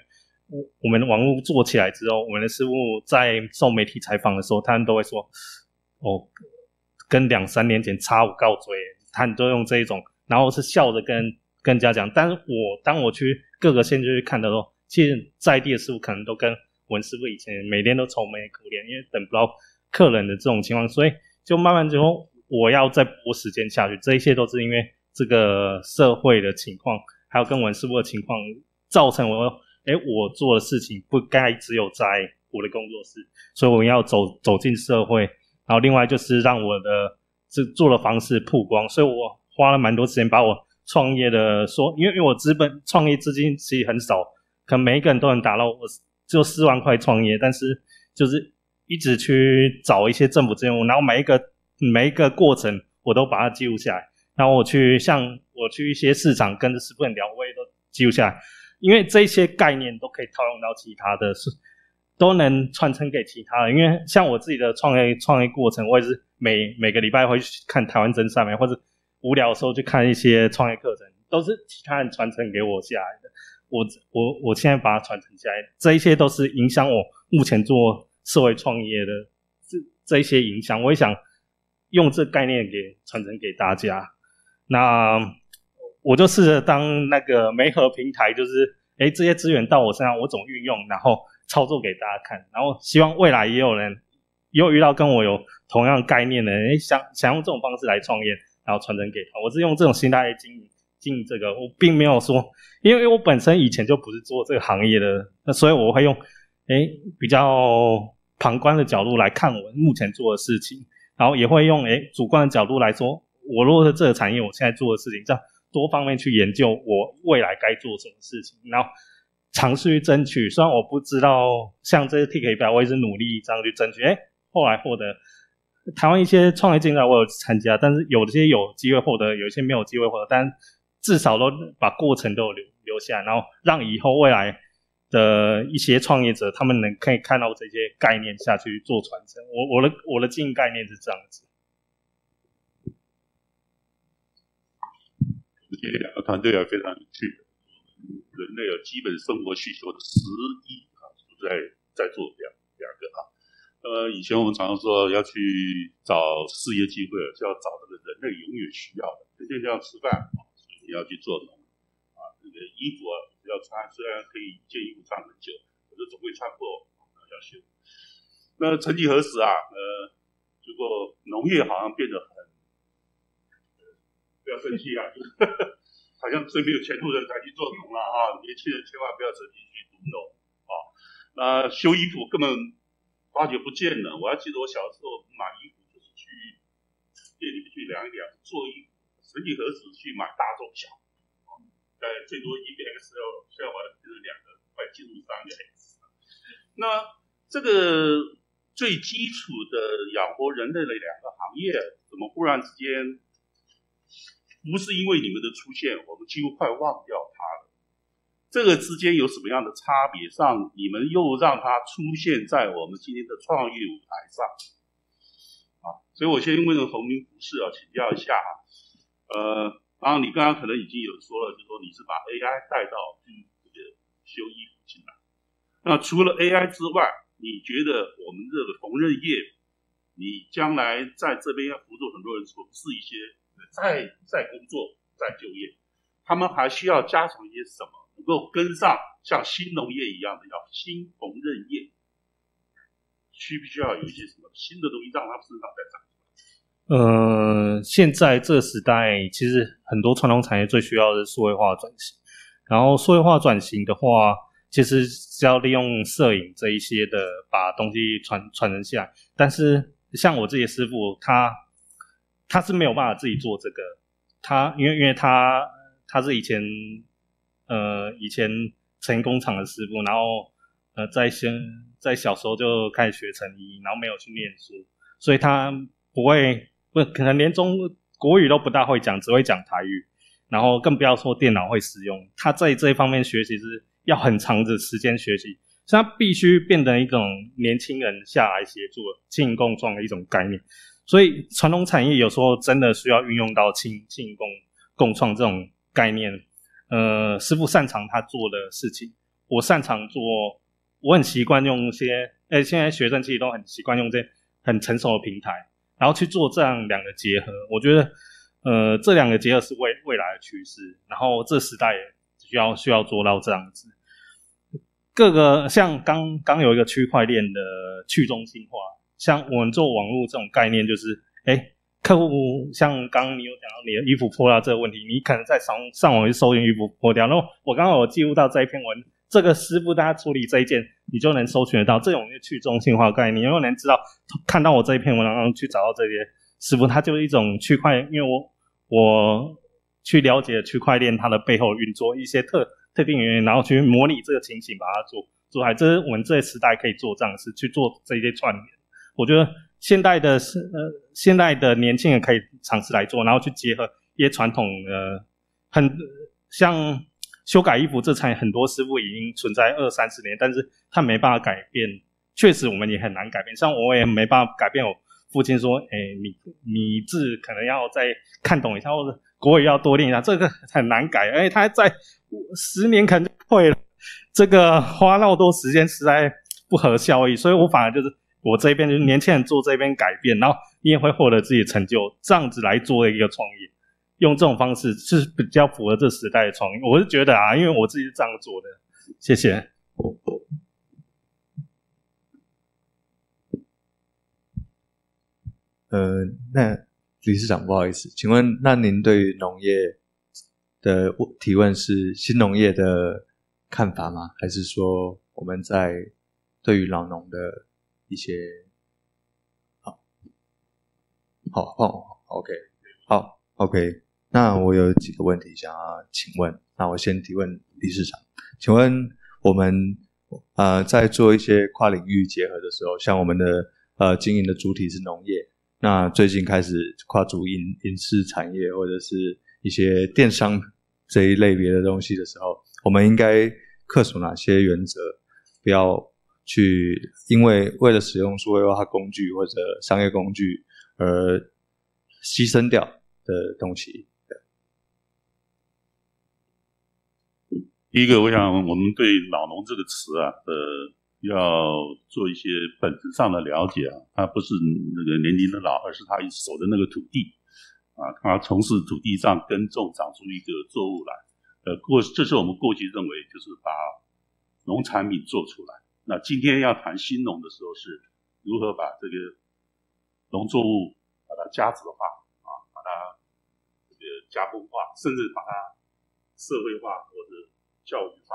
我我们网络做起来之后，我们的师傅在受媒体采访的时候，他们都会说：“哦，跟两三年前差五告追。”他们都用这一种，然后是笑着跟跟人家讲。但是我当我去各个县去看的时候，其实在地的师傅可能都跟。文师傅以前每天都愁眉苦脸，因为等不到客人的这种情况，所以就慢慢之后我要再拨时间下去。这一切都是因为这个社会的情况，还有跟文师傅的情况，造成我哎我做的事情不该只有在我的工作室，所以我要走走进社会。然后另外就是让我的这做的方式曝光，所以我花了蛮多时间把我创业的说，因为因为我资本创业资金其实很少，可能每一个人都能达到我。就四万块创业，但是就是一直去找一些政府资源，然后每一个每一个过程我都把它记录下来。然后我去像我去一些市场跟着师傅们聊，我也都记录下来，因为这些概念都可以套用到其他的，是都能传承给其他的。因为像我自己的创业创业过程，我也是每每个礼拜会去看台湾真善美，或者无聊的时候去看一些创业课程，都是其他人传承给我下来的。我我我现在把它传承下来，这一切都是影响我目前做社会创业的这这一些影响。我也想用这概念给传承给大家。那我就试着当那个媒合平台，就是哎这些资源到我身上，我怎么运用，然后操作给大家看。然后希望未来也有人也有遇到跟我有同样概念的人，想想用这种方式来创业，然后传承给他。我是用这种心态来经营。进这个，我并没有说，因为我本身以前就不是做这个行业的，那所以我会用，哎，比较旁观的角度来看我目前做的事情，然后也会用哎主观的角度来说，我如果是这个产业，我现在做的事情，这样多方面去研究我未来该做什么事情，然后尝试去争取。虽然我不知道像这些 T K 表，我也是努力这样去争取，哎，后来获得台湾一些创业竞赛，我有参加，但是有些有机会获得，有一些没有机会获得，但。至少都把过程都留留下，然后让以后未来的一些创业者，他们能可以看到这些概念下去做传承。我我的我的经营概念是这样子。这两个团队啊，非常有趣。人类有基本生活需求的十亿啊，在在做两两个啊。呃，以前我们常常说要去找事业机会，就要找这个人类永远需要的，天天就要吃饭。你要去做农啊，这个衣服啊要穿，虽然可以一件衣服穿很久，可是总会穿破，要修。那曾几何时啊，呃，如果农业好像变得很，不要生气啊，就是 好像最没有前途的人才去做农了啊，年轻人千万不要沉迷去读农啊。那修衣服根本发觉不见了。我还记得我小时候买衣服就是去店里面去量一量，做衣服。曾几何时去买大中小，在最多一个 X 要现在完就是两个快进入三个 X。那这个最基础的养活人类的两个行业，怎么忽然之间不是因为你们的出现，我们几乎快忘掉它了？这个之间有什么样的差别？上你们又让它出现在我们今天的创业舞台上？啊，所以我先问洪明博士啊，请教一下啊。呃，然后你刚刚可能已经有说了，就说你是把 AI 带到这个修衣服进来。那除了 AI 之外，你觉得我们这个缝纫业，你将来在这边要辅助很多人从事一些在在工作、在就业，他们还需要加强一些什么，能够跟上像新农业一样的要新缝纫业，需不需要有一些什么新的东西让他们身上再长？呃，现在这个时代，其实很多传统产业最需要的是数位化转型。然后数位化转型的话，其实是要利用摄影这一些的把东西传传承下来。但是像我这些师傅，他他是没有办法自己做这个。他因为因为他他是以前呃以前成工厂的师傅，然后呃在先在小时候就开始学成衣，然后没有去念书，所以他不会。不可能连中国语都不大会讲，只会讲台语，然后更不要说电脑会使用。他在这一方面学习是要很长的时间学习，所以他必须变成一种年轻人下来协助进共创的一种概念。所以传统产业有时候真的需要运用到轻轻共共创这种概念。呃，师傅擅长他做的事情，我擅长做，我很习惯用一些，哎，现在学生其实都很习惯用这很成熟的平台。然后去做这样两个结合，我觉得，呃，这两个结合是未未来的趋势。然后这时代需要需要做到这样子。各个像刚刚有一个区块链的去中心化，像我们做网络这种概念，就是，哎，客户像刚刚你有讲到你的衣服破掉这个问题，你可能在上上网去搜寻衣服破掉，然后我刚刚有记录到这一篇文。这个师傅大家处理这一件，你就能搜寻得到这种去中心化概念，你又能知道看到我这一篇文章，然后去找到这些师傅，他就是一种区块。因为我我去了解区块链它的背后运作一些特特定原因，然后去模拟这个情形，把它做做来。这是我们这个时代可以做这样的事，去做这些串联。我觉得现代的是呃现代的年轻人可以尝试来做，然后去结合一些传统的很像。修改衣服这产业很多师傅已经存在二三十年，但是他没办法改变。确实，我们也很难改变。像我也没办法改变我父亲说：“哎，你你字可能要再看懂一下，或者国语要多练一下。”这个很难改。哎，他在十年肯定会了。这个花那么多时间，实在不合效益。所以我反而就是我这边就是年轻人做这边改变，然后你也会获得自己的成就，这样子来做一个创业。用这种方式是比较符合这时代的创意，我是觉得啊，因为我自己是这样做的。谢谢。呃，那理事长不好意思，请问那您对于农业的提问是新农业的看法吗？还是说我们在对于老农的一些好，好，好，OK，好，OK。那我有几个问题想要请问，那我先提问理事长，请问我们呃在做一些跨领域结合的时候，像我们的呃经营的主体是农业，那最近开始跨足影影视产业或者是一些电商这一类别的东西的时候，我们应该恪守哪些原则？不要去因为为了使用数位化工具或者商业工具而牺牲掉的东西。第一个，我想我们对“老农”这个词啊，呃，要做一些本质上的了解啊。他不是那个年龄的老，而是他守的那个土地啊，他从事土地上耕种，长出一个作物来。呃，过这是我们过去认为就是把农产品做出来。那今天要谈新农的时候，是如何把这个农作物把它价值化啊，把它这个加工化，甚至把它社会化或者。教育化，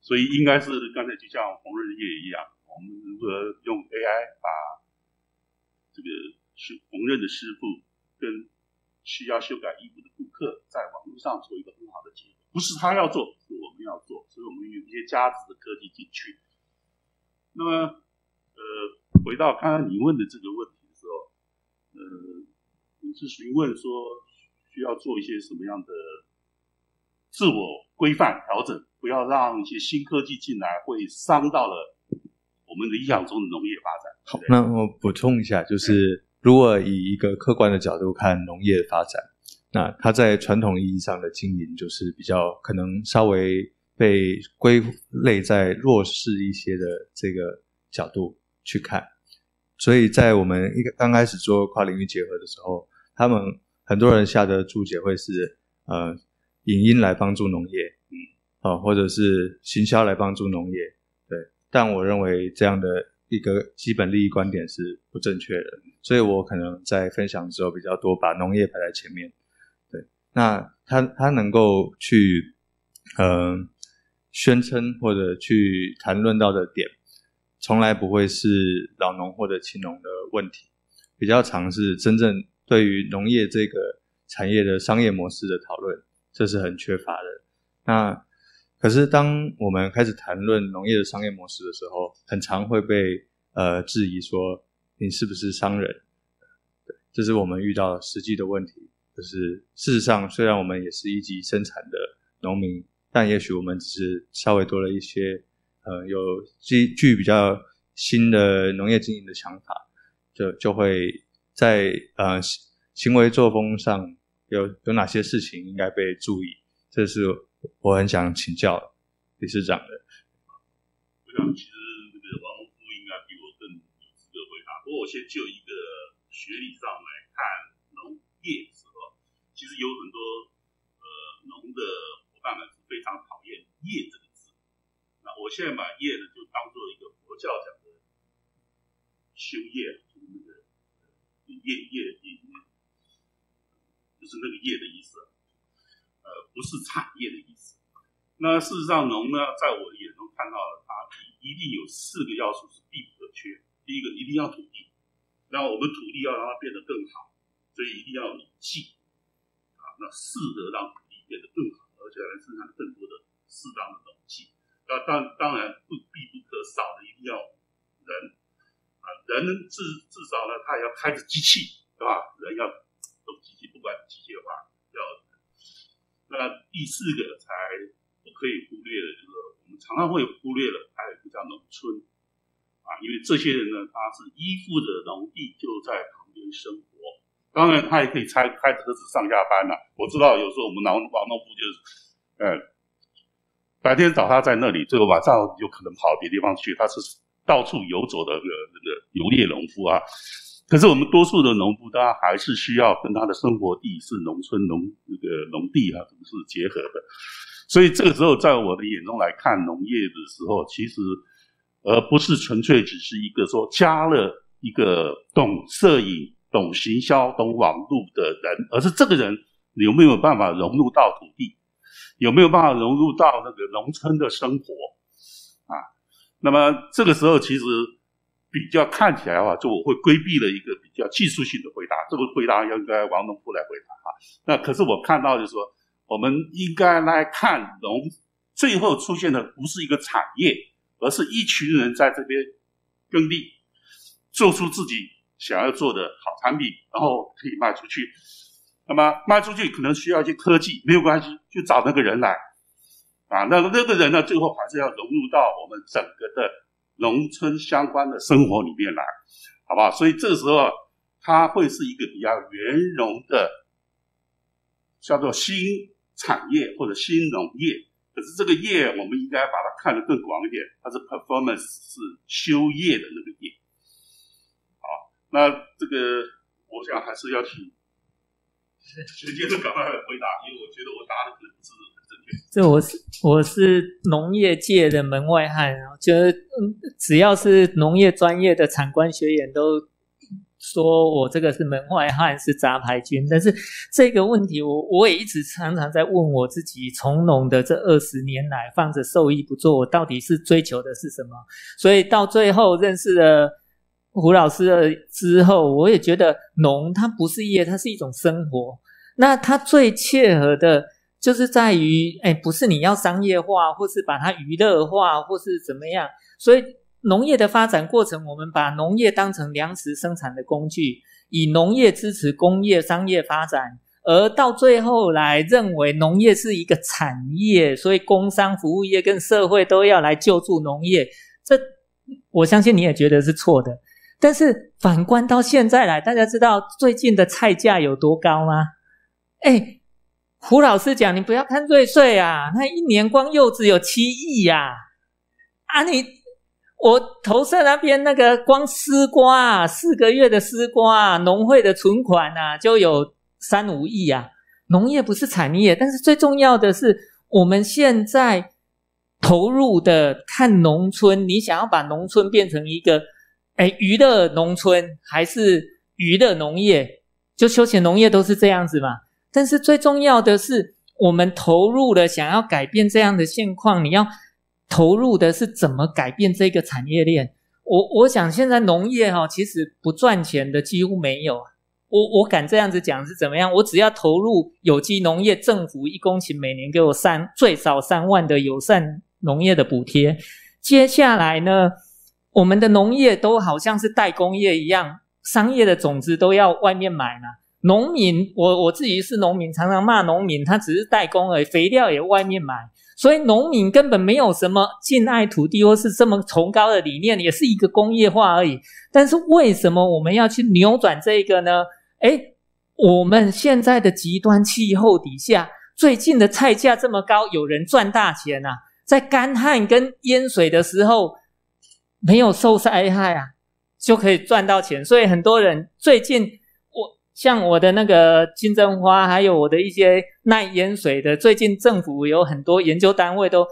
所以应该是刚才就像缝纫业一样，我们如何用 AI 把这个是缝纫的师傅跟需要修改衣服的顾客在网络上做一个很好的结合，不是他要做，是我们要做，所以我们有一些价值的科技进去。那么，呃，回到刚刚你问的这个问题的时候，呃，你是询问说需要做一些什么样的？自我规范调整，不要让一些新科技进来，会伤到了我们理想中的农业发展。好，那我补充一下，就是如果以一个客观的角度看农业的发展，那它在传统意义上的经营就是比较可能稍微被归类在弱势一些的这个角度去看。所以在我们一个刚开始做跨领域结合的时候，他们很多人下的注解会是呃影音来帮助农业，嗯，啊，或者是行销来帮助农业，对。但我认为这样的一个基本利益观点是不正确的，所以我可能在分享的时候比较多把农业排在前面，对。那他他能够去嗯宣称或者去谈论到的点，从来不会是老农或者青农的问题，比较常是真正对于农业这个产业的商业模式的讨论，这是很缺乏的。那可是，当我们开始谈论农业的商业模式的时候，很常会被呃质疑说你是不是商人？对，这是我们遇到实际的问题。就是事实上，虽然我们也是一级生产的农民，但也许我们只是稍微多了一些呃有具具比较新的农业经营的想法，就就会在呃行为作风上有有哪些事情应该被注意？这是。我很想请教理事长的。我想，其实这个王农夫应该比我更有资格回答。不过，我先就一个学理上来看农业的时候，其实有很多呃农的伙伴们是非常讨厌“业”这个字。那我现在把“业”呢，就当做一个佛教讲的修业，就是那个业业业，就是那个业的意思。呃不是产业的意思。那事实上，农呢，在我眼中看到了，它一定有四个要素是必不可缺。第一个，一定要土地，那我们土地要让它变得更好，所以一定要有气啊，那适合让土地变得更好，而且能生产更多的适当的农气。那当当然不必不可少的，一定要人啊，人至至少呢，他也要开着机器，对吧？人要动机器，管机械化要。那第四个才不可以忽略的，就是我们常常会忽略了，还有一个叫农村啊，因为这些人呢，他是依附着农地就在旁边生活，当然他也可以开开车子上下班了。我知道有时候我们农农农部就是，呃，白天找他在那里，最后晚上有可能跑别地方去，他是到处游走的那个那个游猎农夫啊。可是我们多数的农夫，他还是需要跟他的生活地是农村农那个农地啊，是结合的。所以这个时候，在我的眼中来看农业的时候，其实而不是纯粹只是一个说加了一个懂摄影、懂行销、懂网络的人，而是这个人有没有办法融入到土地，有没有办法融入到那个农村的生活啊？那么这个时候，其实。比较看起来的话，就我会规避了一个比较技术性的回答，这个回答应该王农夫来回答哈。那可是我看到就是说，我们应该来看农最后出现的不是一个产业，而是一群人在这边耕地，做出自己想要做的好产品，然后可以卖出去。那么卖出去可能需要一些科技，没有关系，就找那个人来啊。那那个人呢，最后还是要融入到我们整个的。农村相关的生活里面来，好不好？所以这个时候，它会是一个比较圆融的，叫做新产业或者新农业。可是这个业，我们应该把它看得更广一点，它是 performance，是修业的那个业。好，那这个我想还是要请学姐赶快回答，因为我觉得我答的可能不是。这我是我是农业界的门外汉，觉得嗯，只要是农业专业的产官学员都说我这个是门外汉，是杂牌军。但是这个问题，我我也一直常常在问我自己：从农的这二十年来，放着受益不做，我到底是追求的是什么？所以到最后认识了胡老师了之后，我也觉得农它不是业，它是一种生活。那它最切合的。就是在于，哎，不是你要商业化，或是把它娱乐化，或是怎么样。所以农业的发展过程，我们把农业当成粮食生产的工具，以农业支持工业商业发展，而到最后来认为农业是一个产业，所以工商服务业跟社会都要来救助农业。这我相信你也觉得是错的。但是反观到现在来，大家知道最近的菜价有多高吗？哎。胡老师讲，你不要看瑞穗啊，那一年光柚子有七亿呀！啊，你我投射那边那个光丝瓜啊，四个月的丝瓜啊，农会的存款啊，就有三五亿啊。农业不是产业，但是最重要的是，我们现在投入的看农村，你想要把农村变成一个哎娱乐农村，还是娱乐农业？就休闲农业都是这样子嘛。但是最重要的是，我们投入了想要改变这样的现况，你要投入的是怎么改变这个产业链？我我想现在农业哈，其实不赚钱的几乎没有。我我敢这样子讲是怎么样？我只要投入有机农业，政府一公顷每年给我三最少三万的友善农业的补贴。接下来呢，我们的农业都好像是代工业一样，商业的种子都要外面买呢。农民，我我自己是农民，常常骂农民，他只是代工而已，肥料也外面买，所以农民根本没有什么敬爱土地或是这么崇高的理念，也是一个工业化而已。但是为什么我们要去扭转这个呢？诶我们现在的极端气候底下，最近的菜价这么高，有人赚大钱啊！在干旱跟淹水的时候，没有受灾害啊，就可以赚到钱，所以很多人最近。像我的那个金针花，还有我的一些耐淹水的，最近政府有很多研究单位都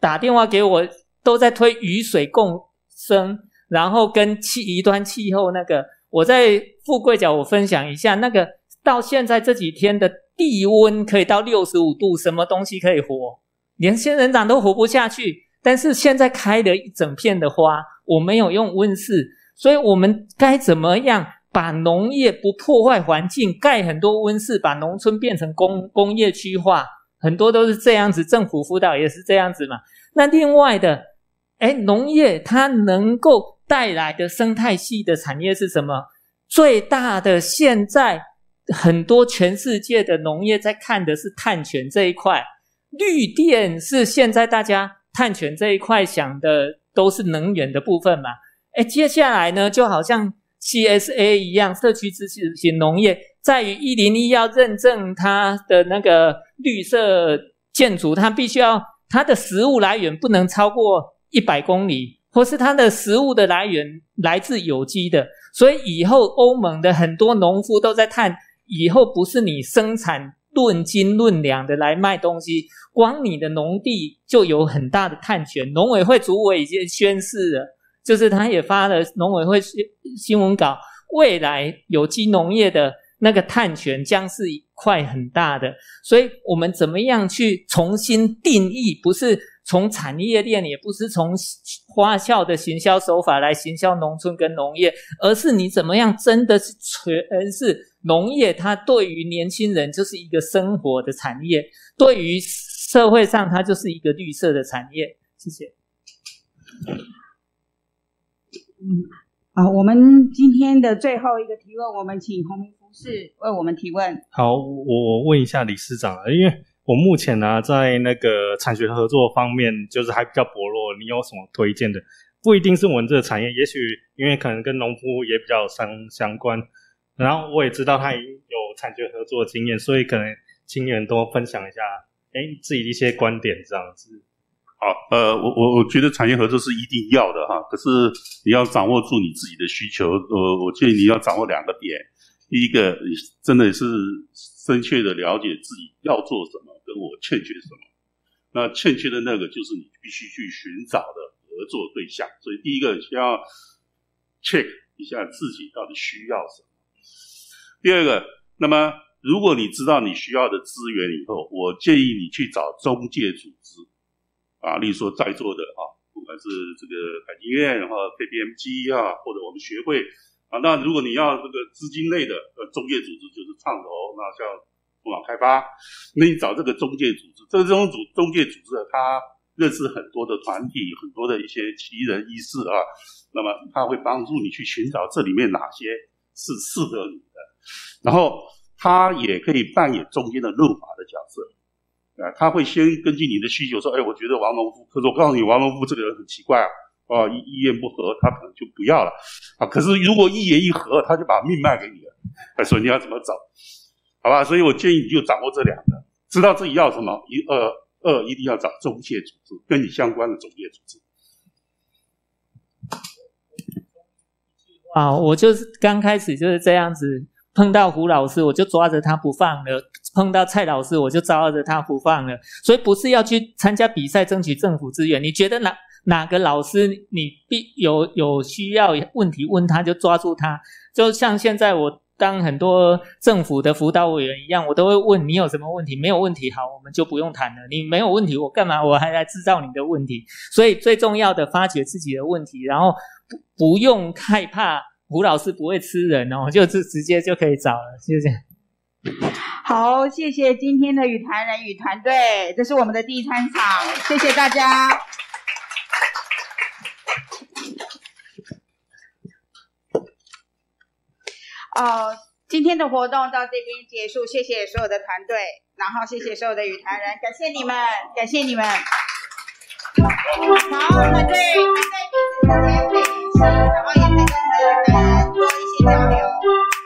打电话给我，都在推雨水共生，然后跟气极端气候那个，我在富贵角我分享一下，那个到现在这几天的地温可以到六十五度，什么东西可以活？连仙人掌都活不下去。但是现在开了一整片的花，我没有用温室，所以我们该怎么样？把农业不破坏环境，盖很多温室，把农村变成工工业区化，很多都是这样子。政府辅导也是这样子嘛。那另外的，哎，农业它能够带来的生态系的产业是什么？最大的现在很多全世界的农业在看的是碳权这一块，绿电是现在大家碳权这一块想的都是能源的部分嘛。哎，接下来呢，就好像。CSA 一样，社区支持型农业在于一零一要认证它的那个绿色建筑，它必须要它的食物来源不能超过一百公里，或是它的食物的来源来自有机的。所以以后欧盟的很多农夫都在探，以后不是你生产论斤论两的来卖东西，光你的农地就有很大的碳权。农委会主委已经宣誓了。就是他也发了农委会新新闻稿，未来有机农业的那个碳权将是一块很大的，所以我们怎么样去重新定义？不是从产业链，也不是从花俏的行销手法来行销农村跟农业，而是你怎么样真的是全是农业？它对于年轻人就是一个生活的产业，对于社会上它就是一个绿色的产业。谢谢。嗯，好，我们今天的最后一个提问，我们请洪明博士为我们提问。好，我我问一下理事长因为我目前呢在那个产学合作方面就是还比较薄弱，你有什么推荐的？不一定是我们这个产业，也许因为可能跟农夫也比较相相关，然后我也知道他有产学合作经验，所以可能请你们多分享一下，哎，自己一些观点这样子。好，呃，我我我觉得产业合作是一定要的哈，可是你要掌握住你自己的需求，呃，我建议你要掌握两个点，第一个，你真的是深切的了解自己要做什么，跟我欠缺什么，那欠缺的那个就是你必须去寻找的合作对象，所以第一个先要 check 一下自己到底需要什么，第二个，那么如果你知道你需要的资源以后，我建议你去找中介组织。啊，例如说在座的啊，不管是这个海基院然后 KPMG 啊，或者我们学会啊，那如果你要这个资金类的呃中介组织，就是创投，那像中网开发，那你找这个中介组织，这种组中介组织他认识很多的团体，很多的一些奇人异事啊，那么他会帮助你去寻找这里面哪些是适合你的，然后他也可以扮演中间的润滑的角色。啊，他会先根据你的需求说，哎，我觉得王农夫，可是我告诉你，王农夫这个人很奇怪啊，啊，意意愿不合，他可能就不要了，啊，可是如果一言一合，他就把命卖给你了，所以你要怎么走？好吧？所以我建议你就掌握这两个，知道自己要什么，一二二一定要找中介组织，跟你相关的中介组织。啊，我就是刚开始就是这样子，碰到胡老师我就抓着他不放了，碰到蔡老师我就抓着他不放了。所以不是要去参加比赛争取政府资源，你觉得哪哪个老师你必有有需要问题问他就抓住他，就像现在我当很多政府的辅导委员一样，我都会问你有什么问题，没有问题好我们就不用谈了。你没有问题我干嘛我还来制造你的问题？所以最重要的发掘自己的问题，然后。不不用害怕，胡老师不会吃人哦，就是直接就可以找了，就这样。好，谢谢今天的语坛人与团队，这是我们的第三场，谢谢大家。哦，今天的活动到这边结束，谢谢所有的团队，然后谢谢所有的语坛人，感谢你们，感谢你们。好，团队，团队，彼此之间。跟人多一些交流。